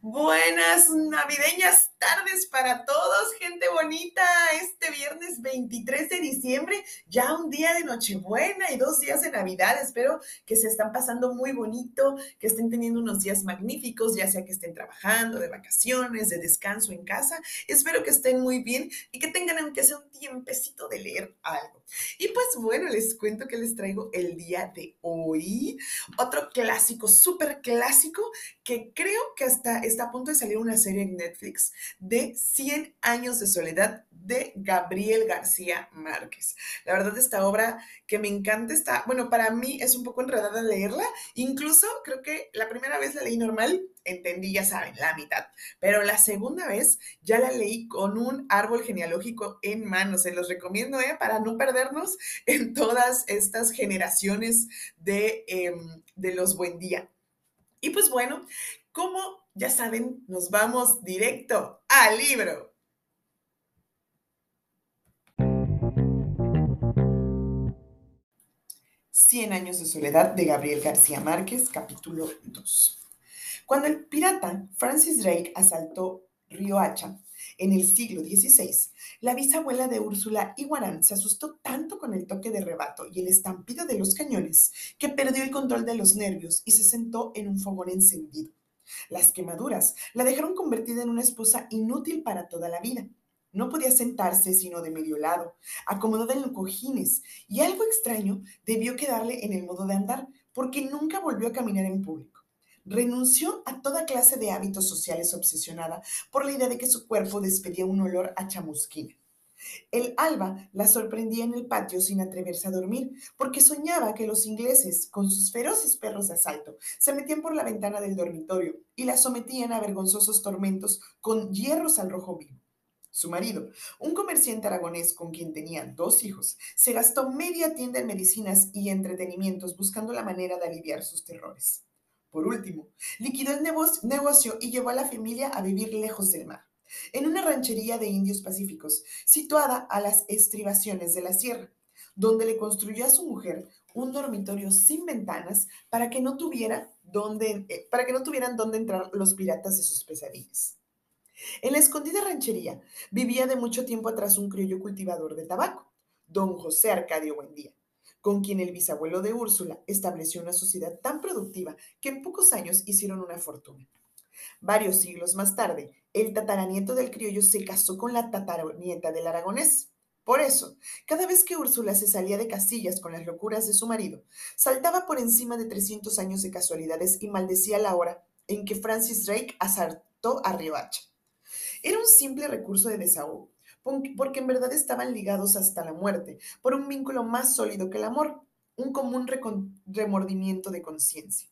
Buenas navideñas tardes para todos, gente bonita. Este viernes 23 de diciembre, ya un día de Nochebuena y dos días de Navidad. Espero que se están pasando muy bonito, que estén teniendo unos días magníficos, ya sea que estén trabajando, de vacaciones, de descanso en casa. Espero que estén muy bien y que tengan aunque sea un tiempecito de leer algo. Y pues bueno, les cuento que les traigo el día de hoy. Otro clásico, súper clásico, que creo que hasta está a punto de salir una serie en Netflix de 100 años de soledad de Gabriel García Márquez. La verdad, esta obra que me encanta está, bueno, para mí es un poco enredada leerla. Incluso creo que la primera vez la leí normal, entendí, ya saben, la mitad. Pero la segunda vez ya la leí con un árbol genealógico en mano. Se los recomiendo, ¿eh? Para no perdernos en todas estas generaciones de, em, de los buen día. Y pues bueno, como ya saben, nos vamos directo al libro. 100 años de soledad de Gabriel García Márquez, capítulo 2. Cuando el pirata Francis Drake asaltó Río Hacha en el siglo XVI, la bisabuela de Úrsula Iguarán se asustó tanto con el toque de rebato y el estampido de los cañones que perdió el control de los nervios y se sentó en un fogón encendido. Las quemaduras la dejaron convertida en una esposa inútil para toda la vida. No podía sentarse sino de medio lado, acomodada en cojines, y algo extraño debió quedarle en el modo de andar, porque nunca volvió a caminar en público. Renunció a toda clase de hábitos sociales obsesionada por la idea de que su cuerpo despedía un olor a chamusquina. El alba la sorprendía en el patio sin atreverse a dormir, porque soñaba que los ingleses, con sus feroces perros de asalto, se metían por la ventana del dormitorio y la sometían a vergonzosos tormentos con hierros al rojo vivo. Su marido, un comerciante aragonés con quien tenía dos hijos, se gastó media tienda en medicinas y entretenimientos buscando la manera de aliviar sus terrores. Por último, liquidó el negocio y llevó a la familia a vivir lejos del mar en una ranchería de indios pacíficos, situada a las estribaciones de la sierra, donde le construyó a su mujer un dormitorio sin ventanas para que no, tuviera eh, que no tuvieran dónde entrar los piratas de sus pesadillas. En la escondida ranchería vivía de mucho tiempo atrás un criollo cultivador de tabaco, don José Arcadio Buendía, con quien el bisabuelo de Úrsula estableció una sociedad tan productiva que en pocos años hicieron una fortuna. Varios siglos más tarde, el tataranieto del criollo se casó con la tataranieta del aragonés. Por eso, cada vez que Úrsula se salía de Castillas con las locuras de su marido, saltaba por encima de 300 años de casualidades y maldecía la hora en que Francis Drake asaltó a Riohacha. Era un simple recurso de desahogo, porque en verdad estaban ligados hasta la muerte por un vínculo más sólido que el amor, un común remordimiento de conciencia.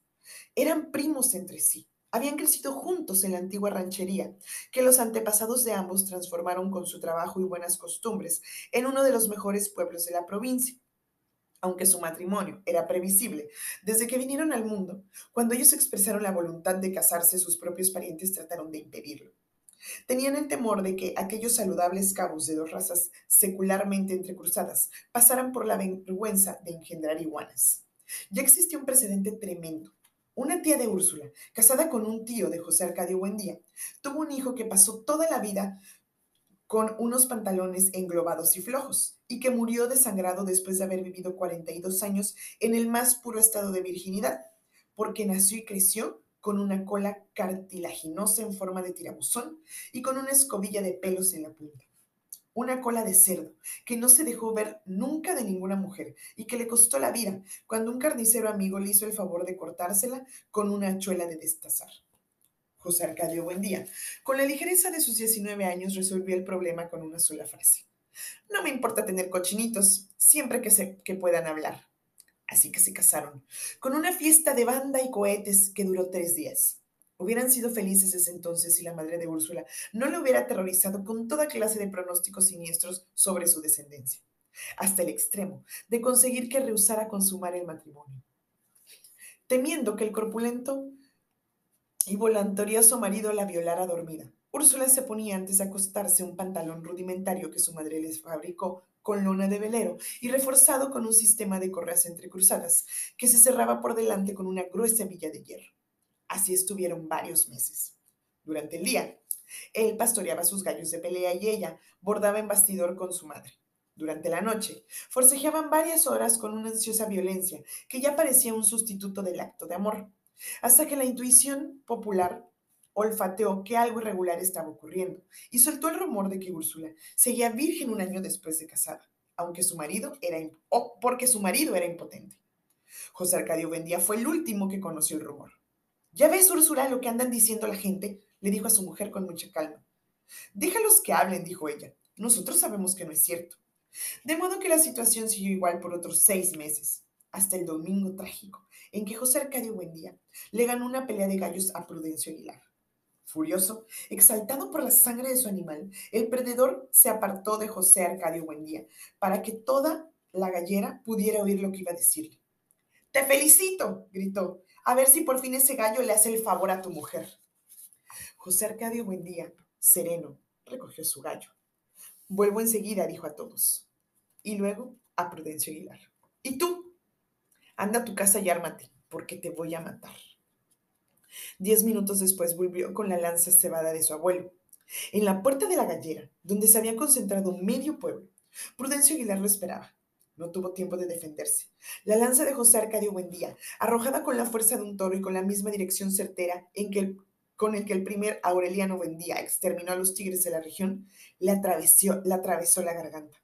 Eran primos entre sí, habían crecido juntos en la antigua ranchería, que los antepasados de ambos transformaron con su trabajo y buenas costumbres en uno de los mejores pueblos de la provincia. Aunque su matrimonio era previsible desde que vinieron al mundo, cuando ellos expresaron la voluntad de casarse, sus propios parientes trataron de impedirlo. Tenían el temor de que aquellos saludables cabos de dos razas secularmente entrecruzadas pasaran por la vergüenza de engendrar iguanas. Ya existía un precedente tremendo una tía de Úrsula, casada con un tío de José Arcadio Buendía, tuvo un hijo que pasó toda la vida con unos pantalones englobados y flojos, y que murió desangrado después de haber vivido 42 años en el más puro estado de virginidad, porque nació y creció con una cola cartilaginosa en forma de tirabuzón y con una escobilla de pelos en la punta una cola de cerdo, que no se dejó ver nunca de ninguna mujer y que le costó la vida cuando un carnicero amigo le hizo el favor de cortársela con una hachuela de destazar. José Arcadio Buendía, con la ligereza de sus 19 años, resolvió el problema con una sola frase. No me importa tener cochinitos, siempre que, se, que puedan hablar. Así que se casaron, con una fiesta de banda y cohetes que duró tres días. Hubieran sido felices ese entonces si la madre de Úrsula no le hubiera aterrorizado con toda clase de pronósticos siniestros sobre su descendencia, hasta el extremo de conseguir que rehusara consumar el matrimonio. Temiendo que el corpulento y voluntarioso marido la violara dormida, Úrsula se ponía antes de acostarse un pantalón rudimentario que su madre les fabricó con lona de velero y reforzado con un sistema de correas entrecruzadas que se cerraba por delante con una gruesa villa de hierro. Así estuvieron varios meses. Durante el día, él pastoreaba sus gallos de pelea y ella bordaba en bastidor con su madre. Durante la noche, forcejeaban varias horas con una ansiosa violencia que ya parecía un sustituto del acto de amor, hasta que la intuición popular olfateó que algo irregular estaba ocurriendo y soltó el rumor de que Úrsula seguía virgen un año después de casada, aunque su marido era o porque su marido era impotente. José Arcadio Bendía fue el último que conoció el rumor. Ya ves, Úrsula, lo que andan diciendo la gente, le dijo a su mujer con mucha calma. Déjalos que hablen, dijo ella. Nosotros sabemos que no es cierto. De modo que la situación siguió igual por otros seis meses, hasta el domingo trágico, en que José Arcadio Buendía le ganó una pelea de gallos a Prudencio Aguilar. Furioso, exaltado por la sangre de su animal, el perdedor se apartó de José Arcadio Buendía para que toda la gallera pudiera oír lo que iba a decirle. Te felicito, gritó. A ver si por fin ese gallo le hace el favor a tu mujer. José Arcadio Buendía, sereno, recogió su gallo. Vuelvo enseguida, dijo a todos. Y luego a Prudencio Aguilar. ¿Y tú? Anda a tu casa y ármate, porque te voy a matar. Diez minutos después volvió con la lanza cebada de su abuelo. En la puerta de la gallera, donde se había concentrado medio pueblo, Prudencio Aguilar lo esperaba. No tuvo tiempo de defenderse. La lanza de José Arcadio Buendía, arrojada con la fuerza de un toro y con la misma dirección certera en que con el que el primer Aureliano Buendía exterminó a los tigres de la región, le atravesó, le atravesó la garganta.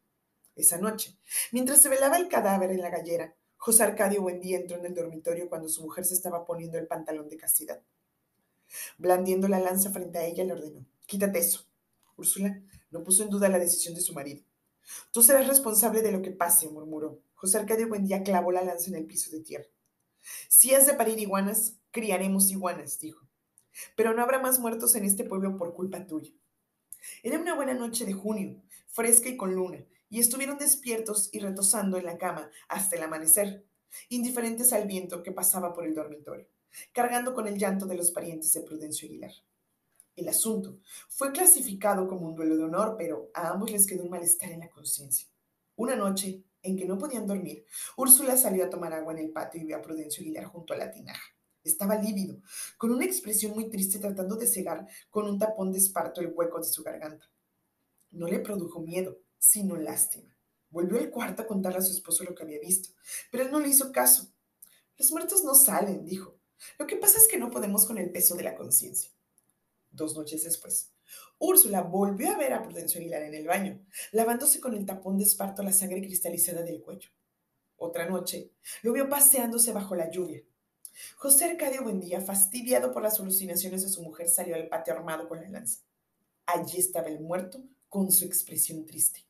Esa noche, mientras se velaba el cadáver en la gallera, José Arcadio Buendía entró en el dormitorio cuando su mujer se estaba poniendo el pantalón de castidad. Blandiendo la lanza frente a ella, le ordenó, quítate eso. Úrsula no puso en duda la decisión de su marido. Tú serás responsable de lo que pase, murmuró. José Arcadio Buendía clavó la lanza en el piso de tierra. Si has de parir iguanas, criaremos iguanas, dijo. Pero no habrá más muertos en este pueblo por culpa tuya. Era una buena noche de junio, fresca y con luna, y estuvieron despiertos y retosando en la cama hasta el amanecer, indiferentes al viento que pasaba por el dormitorio, cargando con el llanto de los parientes de Prudencio Aguilar. El asunto fue clasificado como un duelo de honor, pero a ambos les quedó un malestar en la conciencia. Una noche, en que no podían dormir, Úrsula salió a tomar agua en el patio y vio a Prudencio Aguilar junto a la tinaja. Estaba lívido, con una expresión muy triste tratando de cegar con un tapón de esparto el hueco de su garganta. No le produjo miedo, sino lástima. Volvió al cuarto a contarle a su esposo lo que había visto, pero él no le hizo caso. Los muertos no salen, dijo. Lo que pasa es que no podemos con el peso de la conciencia. Dos noches después, Úrsula volvió a ver a Prudencio Aguilar en el baño, lavándose con el tapón de esparto la sangre cristalizada del cuello. Otra noche, lo vio paseándose bajo la lluvia. José Arcadio Buendía, fastidiado por las alucinaciones de su mujer, salió al patio armado con la lanza. Allí estaba el muerto con su expresión triste.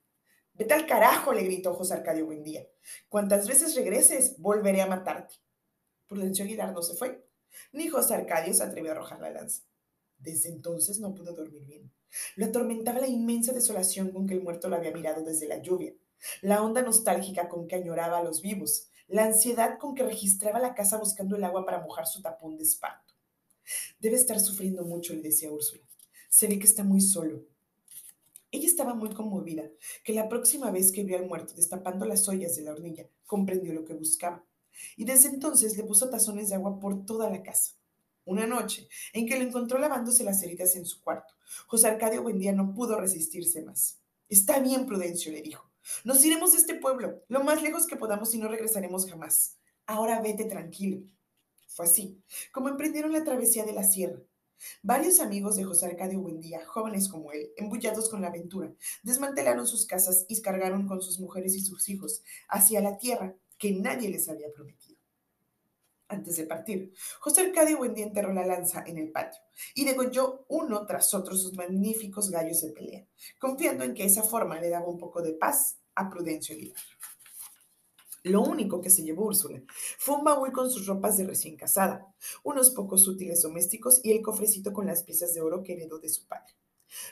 Vete al carajo, le gritó José Arcadio Buendía. Cuantas veces regreses, volveré a matarte. Prudencio Aguilar no se fue, ni José Arcadio se atrevió a arrojar la lanza. Desde entonces no pudo dormir bien. Lo atormentaba la inmensa desolación con que el muerto lo había mirado desde la lluvia, la onda nostálgica con que añoraba a los vivos, la ansiedad con que registraba la casa buscando el agua para mojar su tapón de espanto. Debe estar sufriendo mucho, le decía Úrsula. Se ve que está muy solo. Ella estaba muy conmovida, que la próxima vez que vio al muerto destapando las ollas de la hornilla, comprendió lo que buscaba. Y desde entonces le puso tazones de agua por toda la casa. Una noche, en que lo encontró lavándose las heridas en su cuarto, José Arcadio Buendía no pudo resistirse más. Está bien, Prudencio, le dijo. Nos iremos de este pueblo, lo más lejos que podamos y no regresaremos jamás. Ahora vete tranquilo. Fue así, como emprendieron la travesía de la sierra, Varios amigos de José Arcadio Buendía, jóvenes como él, embullados con la aventura, desmantelaron sus casas y cargaron con sus mujeres y sus hijos hacia la tierra que nadie les había prometido. Antes de partir, José Arcadio Buendía enterró la lanza en el patio y degolló uno tras otro sus magníficos gallos de pelea, confiando en que esa forma le daba un poco de paz a Prudencio Aguilar. Lo único que se llevó Úrsula fue un baúl con sus ropas de recién casada, unos pocos útiles domésticos y el cofrecito con las piezas de oro que heredó de su padre.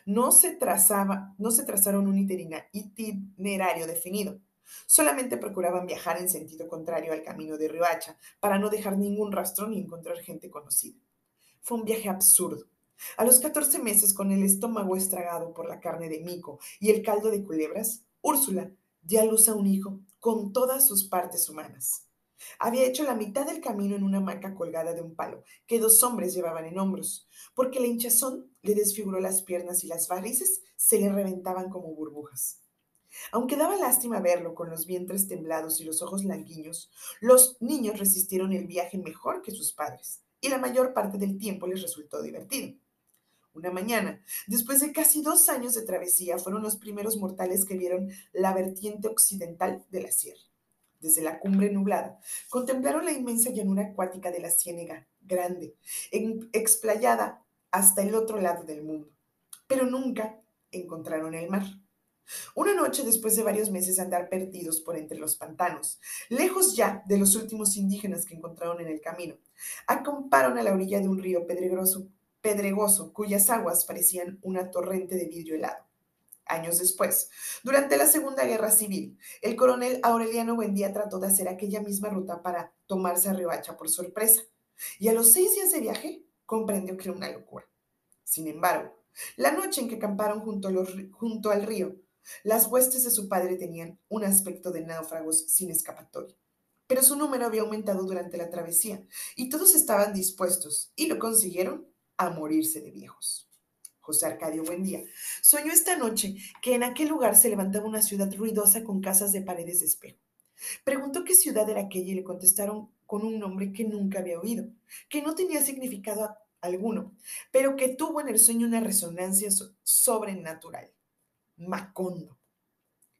No se, trazaba, no se trazaron un itinerario definido. Solamente procuraban viajar en sentido contrario al camino de Riohacha para no dejar ningún rastro ni encontrar gente conocida. Fue un viaje absurdo. A los 14 meses, con el estómago estragado por la carne de mico y el caldo de culebras, Úrsula dio a luz a un hijo con todas sus partes humanas. Había hecho la mitad del camino en una hamaca colgada de un palo que dos hombres llevaban en hombros, porque la hinchazón le desfiguró las piernas y las varices se le reventaban como burbujas. Aunque daba lástima verlo con los vientres temblados y los ojos languiños, los niños resistieron el viaje mejor que sus padres, y la mayor parte del tiempo les resultó divertido. Una mañana, después de casi dos años de travesía, fueron los primeros mortales que vieron la vertiente occidental de la sierra. Desde la cumbre nublada, contemplaron la inmensa llanura acuática de la Ciénega, grande, explayada hasta el otro lado del mundo. Pero nunca encontraron el mar. Una noche, después de varios meses andar perdidos por entre los pantanos, lejos ya de los últimos indígenas que encontraron en el camino, acamparon a la orilla de un río pedregoso, cuyas aguas parecían una torrente de vidrio helado. Años después, durante la Segunda Guerra Civil, el coronel Aureliano Buendía trató de hacer aquella misma ruta para tomarse a Riohacha por sorpresa, y a los seis días de viaje comprendió que era una locura. Sin embargo, la noche en que acamparon junto al río, las huestes de su padre tenían un aspecto de náufragos sin escapatoria. Pero su número había aumentado durante la travesía y todos estaban dispuestos, y lo consiguieron, a morirse de viejos. José Arcadio Buendía soñó esta noche que en aquel lugar se levantaba una ciudad ruidosa con casas de paredes de espejo. Preguntó qué ciudad era aquella y le contestaron con un nombre que nunca había oído, que no tenía significado alguno, pero que tuvo en el sueño una resonancia sobrenatural. Macondo.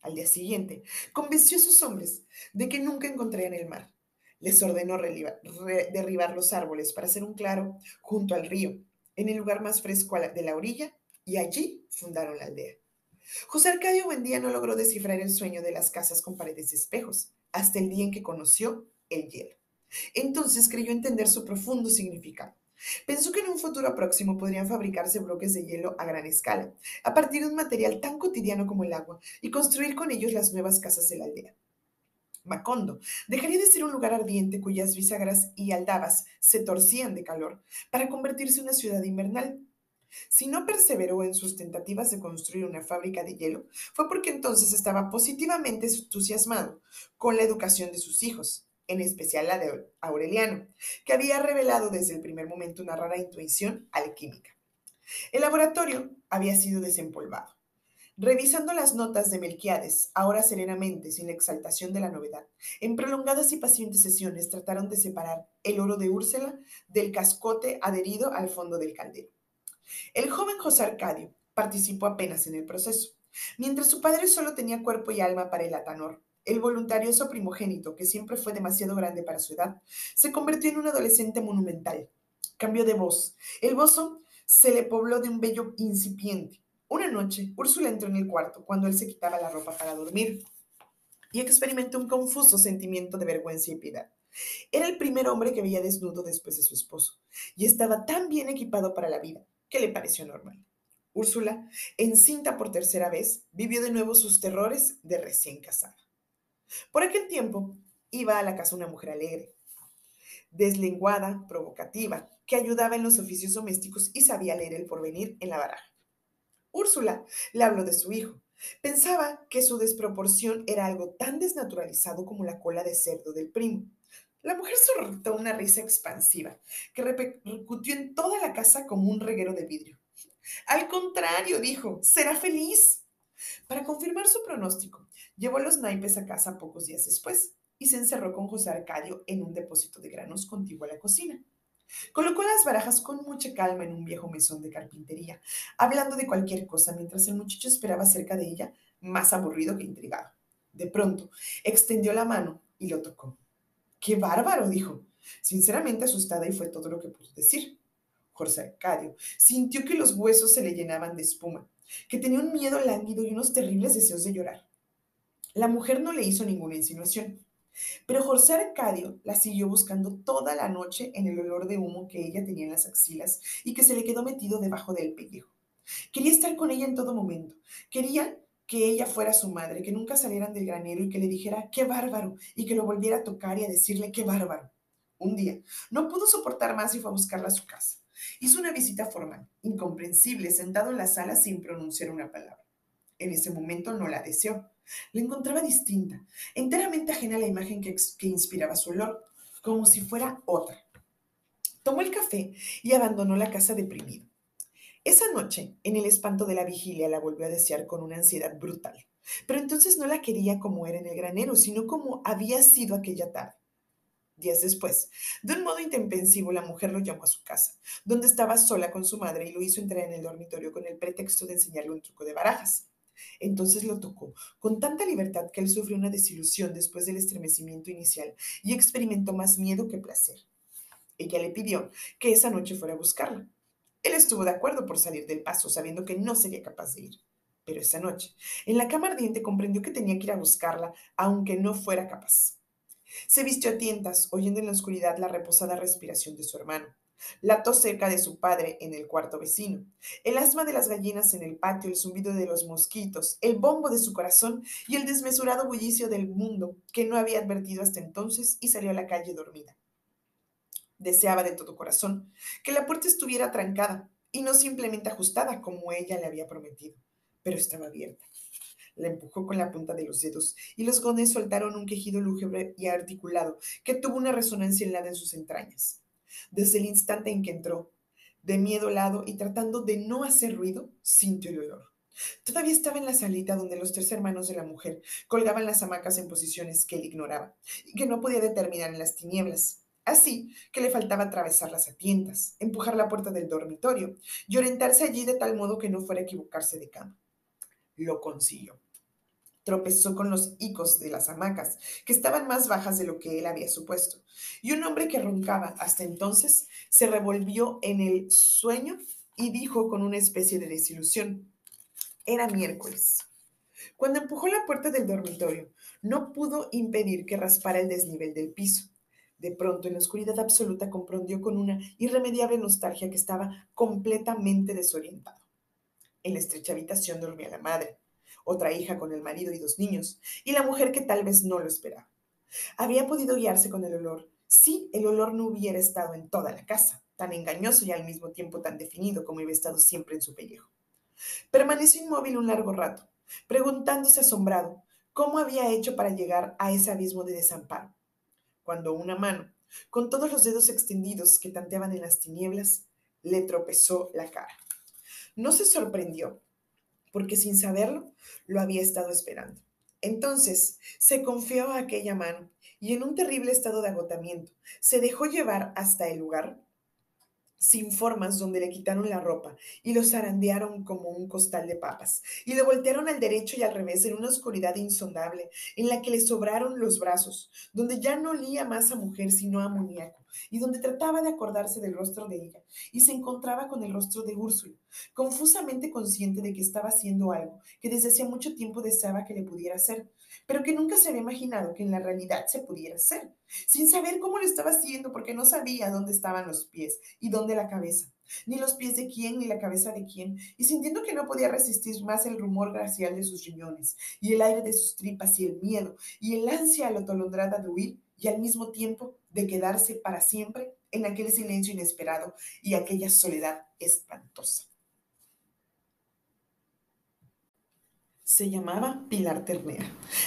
Al día siguiente, convenció a sus hombres de que nunca encontrarían el mar. Les ordenó derribar los árboles para hacer un claro junto al río, en el lugar más fresco de la orilla, y allí fundaron la aldea. José Arcadio Buendía no logró descifrar el sueño de las casas con paredes de espejos hasta el día en que conoció el hielo. Entonces creyó entender su profundo significado. Pensó que en un futuro próximo podrían fabricarse bloques de hielo a gran escala, a partir de un material tan cotidiano como el agua, y construir con ellos las nuevas casas de la aldea. Macondo dejaría de ser un lugar ardiente cuyas bisagras y aldabas se torcían de calor para convertirse en una ciudad invernal. Si no perseveró en sus tentativas de construir una fábrica de hielo, fue porque entonces estaba positivamente entusiasmado con la educación de sus hijos en especial la de Aureliano, que había revelado desde el primer momento una rara intuición alquímica. El laboratorio había sido desempolvado. Revisando las notas de Melquiades, ahora serenamente, sin la exaltación de la novedad, en prolongadas y pacientes sesiones trataron de separar el oro de Úrsula del cascote adherido al fondo del caldero. El joven José Arcadio participó apenas en el proceso, mientras su padre solo tenía cuerpo y alma para el atanor, el voluntarioso primogénito, que siempre fue demasiado grande para su edad, se convirtió en un adolescente monumental. Cambió de voz. El bozo se le pobló de un bello incipiente. Una noche, Úrsula entró en el cuarto cuando él se quitaba la ropa para dormir y experimentó un confuso sentimiento de vergüenza y piedad. Era el primer hombre que veía desnudo después de su esposo y estaba tan bien equipado para la vida que le pareció normal. Úrsula, encinta por tercera vez, vivió de nuevo sus terrores de recién casada. Por aquel tiempo iba a la casa una mujer alegre, deslenguada, provocativa, que ayudaba en los oficios domésticos y sabía leer el porvenir en la baraja. Úrsula le habló de su hijo. Pensaba que su desproporción era algo tan desnaturalizado como la cola de cerdo del primo. La mujer soltó una risa expansiva que repercutió en toda la casa como un reguero de vidrio. Al contrario, dijo, será feliz. Para confirmar su pronóstico, llevó los naipes a casa pocos días después y se encerró con José Arcadio en un depósito de granos contiguo a la cocina. Colocó las barajas con mucha calma en un viejo mesón de carpintería, hablando de cualquier cosa mientras el muchacho esperaba cerca de ella, más aburrido que intrigado. De pronto, extendió la mano y lo tocó. ¡Qué bárbaro! dijo, sinceramente asustada y fue todo lo que pudo decir. José Arcadio sintió que los huesos se le llenaban de espuma que tenía un miedo lánguido y unos terribles deseos de llorar. La mujer no le hizo ninguna insinuación, pero José Arcadio la siguió buscando toda la noche en el olor de humo que ella tenía en las axilas y que se le quedó metido debajo del pellejo. Quería estar con ella en todo momento. Quería que ella fuera su madre, que nunca salieran del granero y que le dijera qué bárbaro y que lo volviera a tocar y a decirle qué bárbaro. Un día no pudo soportar más y fue a buscarla a su casa. Hizo una visita formal, incomprensible, sentado en la sala sin pronunciar una palabra. En ese momento no la deseó. La encontraba distinta, enteramente ajena a la imagen que, inspiraba su olor, como si fuera otra. Tomó el café y abandonó la casa deprimido. Esa noche, en el espanto de la vigilia, la volvió a desear con una ansiedad brutal. Pero entonces no la quería como era en el granero, sino como había sido aquella tarde. Días después, de un modo intempestivo, la mujer lo llamó a su casa, donde estaba sola con su madre y lo hizo entrar en el dormitorio con el pretexto de enseñarle un truco de barajas. Entonces lo tocó con tanta libertad que él sufrió una desilusión después del estremecimiento inicial y experimentó más miedo que placer. Ella le pidió que esa noche fuera a buscarla. Él estuvo de acuerdo por salir del paso, sabiendo que no sería capaz de ir. Pero esa noche, en la cama ardiente, comprendió que tenía que ir a buscarla, aunque no fuera capaz. Se vistió a tientas, oyendo en la oscuridad la reposada respiración de su hermano, la tos seca de su padre en el cuarto vecino, el asma de las gallinas en el patio, el zumbido de los mosquitos, el bombo de su corazón y el desmesurado bullicio del mundo que no había advertido hasta entonces y salió a la calle dormida. Deseaba de todo corazón que la puerta estuviera trancada y no simplemente ajustada como ella le había prometido, pero estaba abierta. La empujó con la punta de los dedos y los gones soltaron un quejido lúgubre y articulado que tuvo una resonancia helada en sus entrañas. Desde el instante en que entró, de miedo helado y tratando de no hacer ruido, sintió el olor. Todavía estaba en la salita donde los tres hermanos de la mujer colgaban las hamacas en posiciones que él ignoraba y que no podía determinar en las tinieblas. Así que le faltaba atravesar las atientas, empujar la puerta del dormitorio y orientarse allí de tal modo que no fuera a equivocarse de cama. Lo consiguió. Tropezó con los hicos de las hamacas, que estaban más bajas de lo que él había supuesto, y un hombre que roncaba hasta entonces se revolvió en el sueño y dijo con una especie de desilusión, era miércoles. Cuando empujó la puerta del dormitorio, no pudo impedir que raspara el desnivel del piso. De pronto, en la oscuridad absoluta, comprendió con una irremediable nostalgia que estaba completamente desorientado. En la estrecha habitación dormía la madre, otra hija con el marido y dos niños, y la mujer que tal vez no lo esperaba. Había podido guiarse con el olor si el olor no hubiera estado en toda la casa, tan engañoso y al mismo tiempo tan definido como había estado siempre en su pellejo. Permaneció inmóvil un largo rato, preguntándose asombrado cómo había hecho para llegar a ese abismo de desamparo cuando una mano, con todos los dedos extendidos que tanteaban en las tinieblas, le tropezó la cara. No se sorprendió, porque sin saberlo, lo había estado esperando. Entonces se confió a aquella mano y en un terrible estado de agotamiento se dejó llevar hasta el lugar sin formas donde le quitaron la ropa y lo zarandearon como un costal de papas y le voltearon al derecho y al revés en una oscuridad insondable en la que le sobraron los brazos, donde ya no olía más a mujer sino a amoníaco y donde trataba de acordarse del rostro de ella y se encontraba con el rostro de Úrsula, confusamente consciente de que estaba haciendo algo que desde hacía mucho tiempo deseaba que le pudiera hacer, pero que nunca se había imaginado que en la realidad se pudiera hacer, sin saber cómo lo estaba haciendo porque no sabía dónde estaban los pies y dónde la cabeza, ni los pies de quién ni la cabeza de quién, y sintiendo que no podía resistir más el rumor glacial de sus riñones, y el aire de sus tripas, y el miedo, y el ansia atolondrada de huir, y al mismo tiempo de quedarse para siempre en aquel silencio inesperado y aquella soledad espantosa. Se llamaba Pilar Ternera.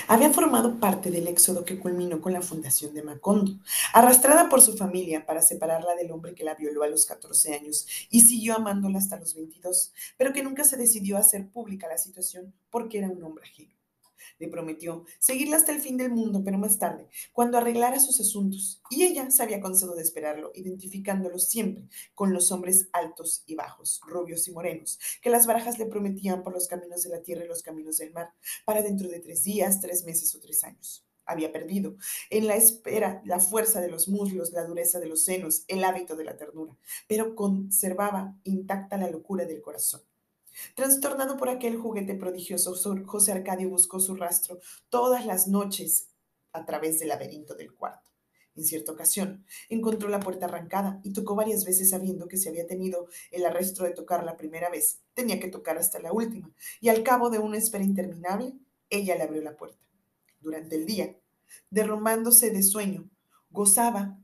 Había formado parte del éxodo que culminó con la fundación de Macondo, arrastrada por su familia para separarla del hombre que la violó a los 14 años y siguió amándola hasta los 22, pero que nunca se decidió a hacer pública la situación porque era un hombre ajeno. Le prometió seguirla hasta el fin del mundo, pero más tarde, cuando arreglara sus asuntos. Y ella se había cansado de esperarlo, identificándolo siempre con los hombres altos y bajos, rubios y morenos, que las barajas le prometían por los caminos de la tierra y los caminos del mar, para dentro de tres días, tres meses o tres años había perdido. En la espera, la fuerza de los muslos, la dureza de los senos, el hábito de la ternura, pero conservaba intacta la locura del corazón. Trastornado por aquel juguete prodigioso, José Arcadio buscó su rastro todas las noches a través del laberinto del cuarto. En cierta ocasión, encontró la puerta arrancada y tocó varias veces sabiendo que si había tenido el arresto de tocar la primera vez, tenía que tocar hasta la última, y al cabo de una espera interminable, ella le abrió la puerta. Durante el día, derrumbándose de sueño, gozaba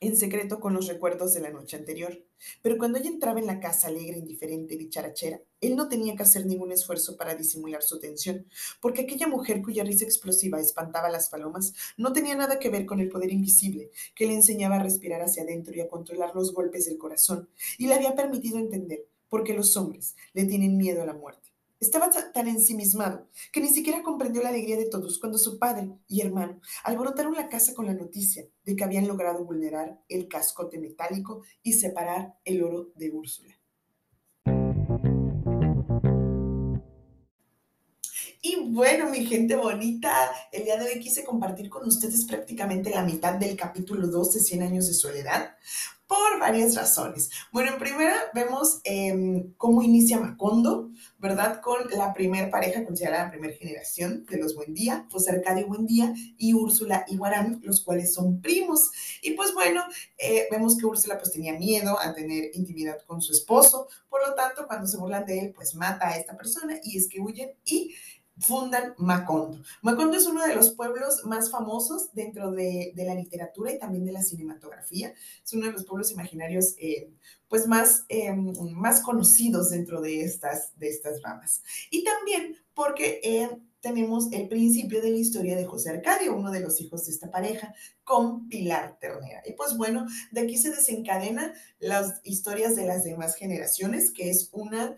en secreto con los recuerdos de la noche anterior. Pero cuando ella entraba en la casa alegre, indiferente y dicharachera, él no tenía que hacer ningún esfuerzo para disimular su tensión, porque aquella mujer cuya risa explosiva espantaba a las palomas no tenía nada que ver con el poder invisible que le enseñaba a respirar hacia adentro y a controlar los golpes del corazón, y le había permitido entender por qué los hombres le tienen miedo a la muerte. Estaba tan ensimismado que ni siquiera comprendió la alegría de todos cuando su padre y hermano alborotaron la casa con la noticia de que habían logrado vulnerar el cascote metálico y separar el oro de Úrsula. Y bueno, mi gente bonita, el día de hoy quise compartir con ustedes prácticamente la mitad del capítulo 2 de 100 años de soledad por varias razones. Bueno, en primera vemos em, cómo inicia Macondo, ¿verdad? Con la primer pareja considerada la primera generación de los Buendía, José Arcadio Buendía y Úrsula Iguarán, los cuales son primos. Y pues bueno, eh, vemos que Úrsula pues tenía miedo a tener intimidad con su esposo, por lo tanto, cuando se burlan de él, pues mata a esta persona y es que huyen y fundan Macondo. Macondo es uno de los pueblos más famosos dentro de, la literatura y también de la cinematografía. Es uno de los pueblos imaginarios eh, pues más, eh, más conocidos dentro de estas, de estas ramas. Y también porque eh, tenemos el principio de la historia de José Arcadio, uno de los hijos de esta pareja, con Pilar Ternera. Y pues bueno, de aquí se desencadena las historias de las demás generaciones, que es una,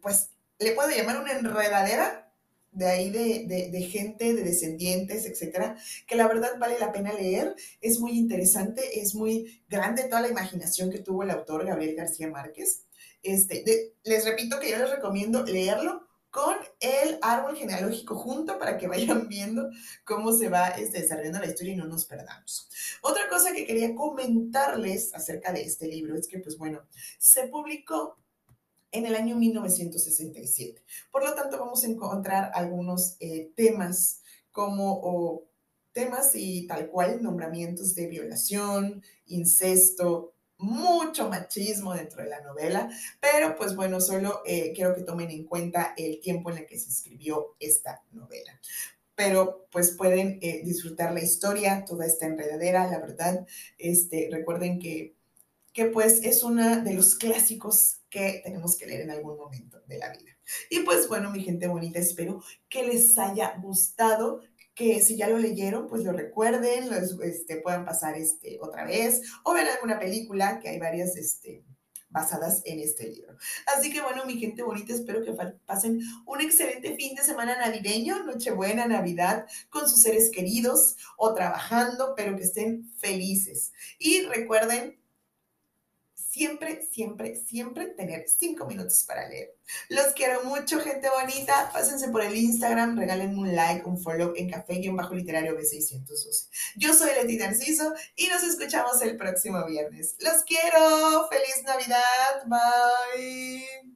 pues le puedo llamar una enredadera de ahí de, gente, de descendientes, etcétera, que la verdad vale la pena leer. Es muy interesante, es muy grande toda la imaginación que tuvo el autor Gabriel García Márquez. Este, les repito que yo les recomiendo leerlo con el árbol genealógico junto para que vayan viendo cómo se va este, desarrollando la historia y no nos perdamos. Otra cosa que quería comentarles acerca de este libro es que, pues bueno, se publicó en el año 1967. Por lo tanto, vamos a encontrar algunos eh, temas como temas y tal cual, nombramientos de violación, incesto, mucho machismo dentro de la novela, pero pues bueno, solo eh, quiero que tomen en cuenta el tiempo en el que se escribió esta novela pero pues pueden eh, disfrutar la historia, toda esta enredadera, la verdad. Este, recuerden que, que pues es uno de los clásicos que tenemos que leer en algún momento de la vida. Y pues bueno, mi gente bonita, espero que les haya gustado, que si ya lo leyeron, pues lo recuerden, este, puedan pasar este, otra vez o ver alguna película, que hay varias este, basadas en este libro. Así que bueno, mi gente bonita, espero que pasen un excelente fin de semana navideño, Nochebuena, Navidad, con sus seres queridos o trabajando, pero que estén felices. Y recuerden siempre, siempre, siempre tener cinco minutos para leer. Los quiero mucho, gente bonita. Pásense por el Instagram, regálenme un like, un follow en café-literario B612. Yo soy Leti Narciso y nos escuchamos el próximo viernes. Los quiero. ¡Feliz Navidad! Bye.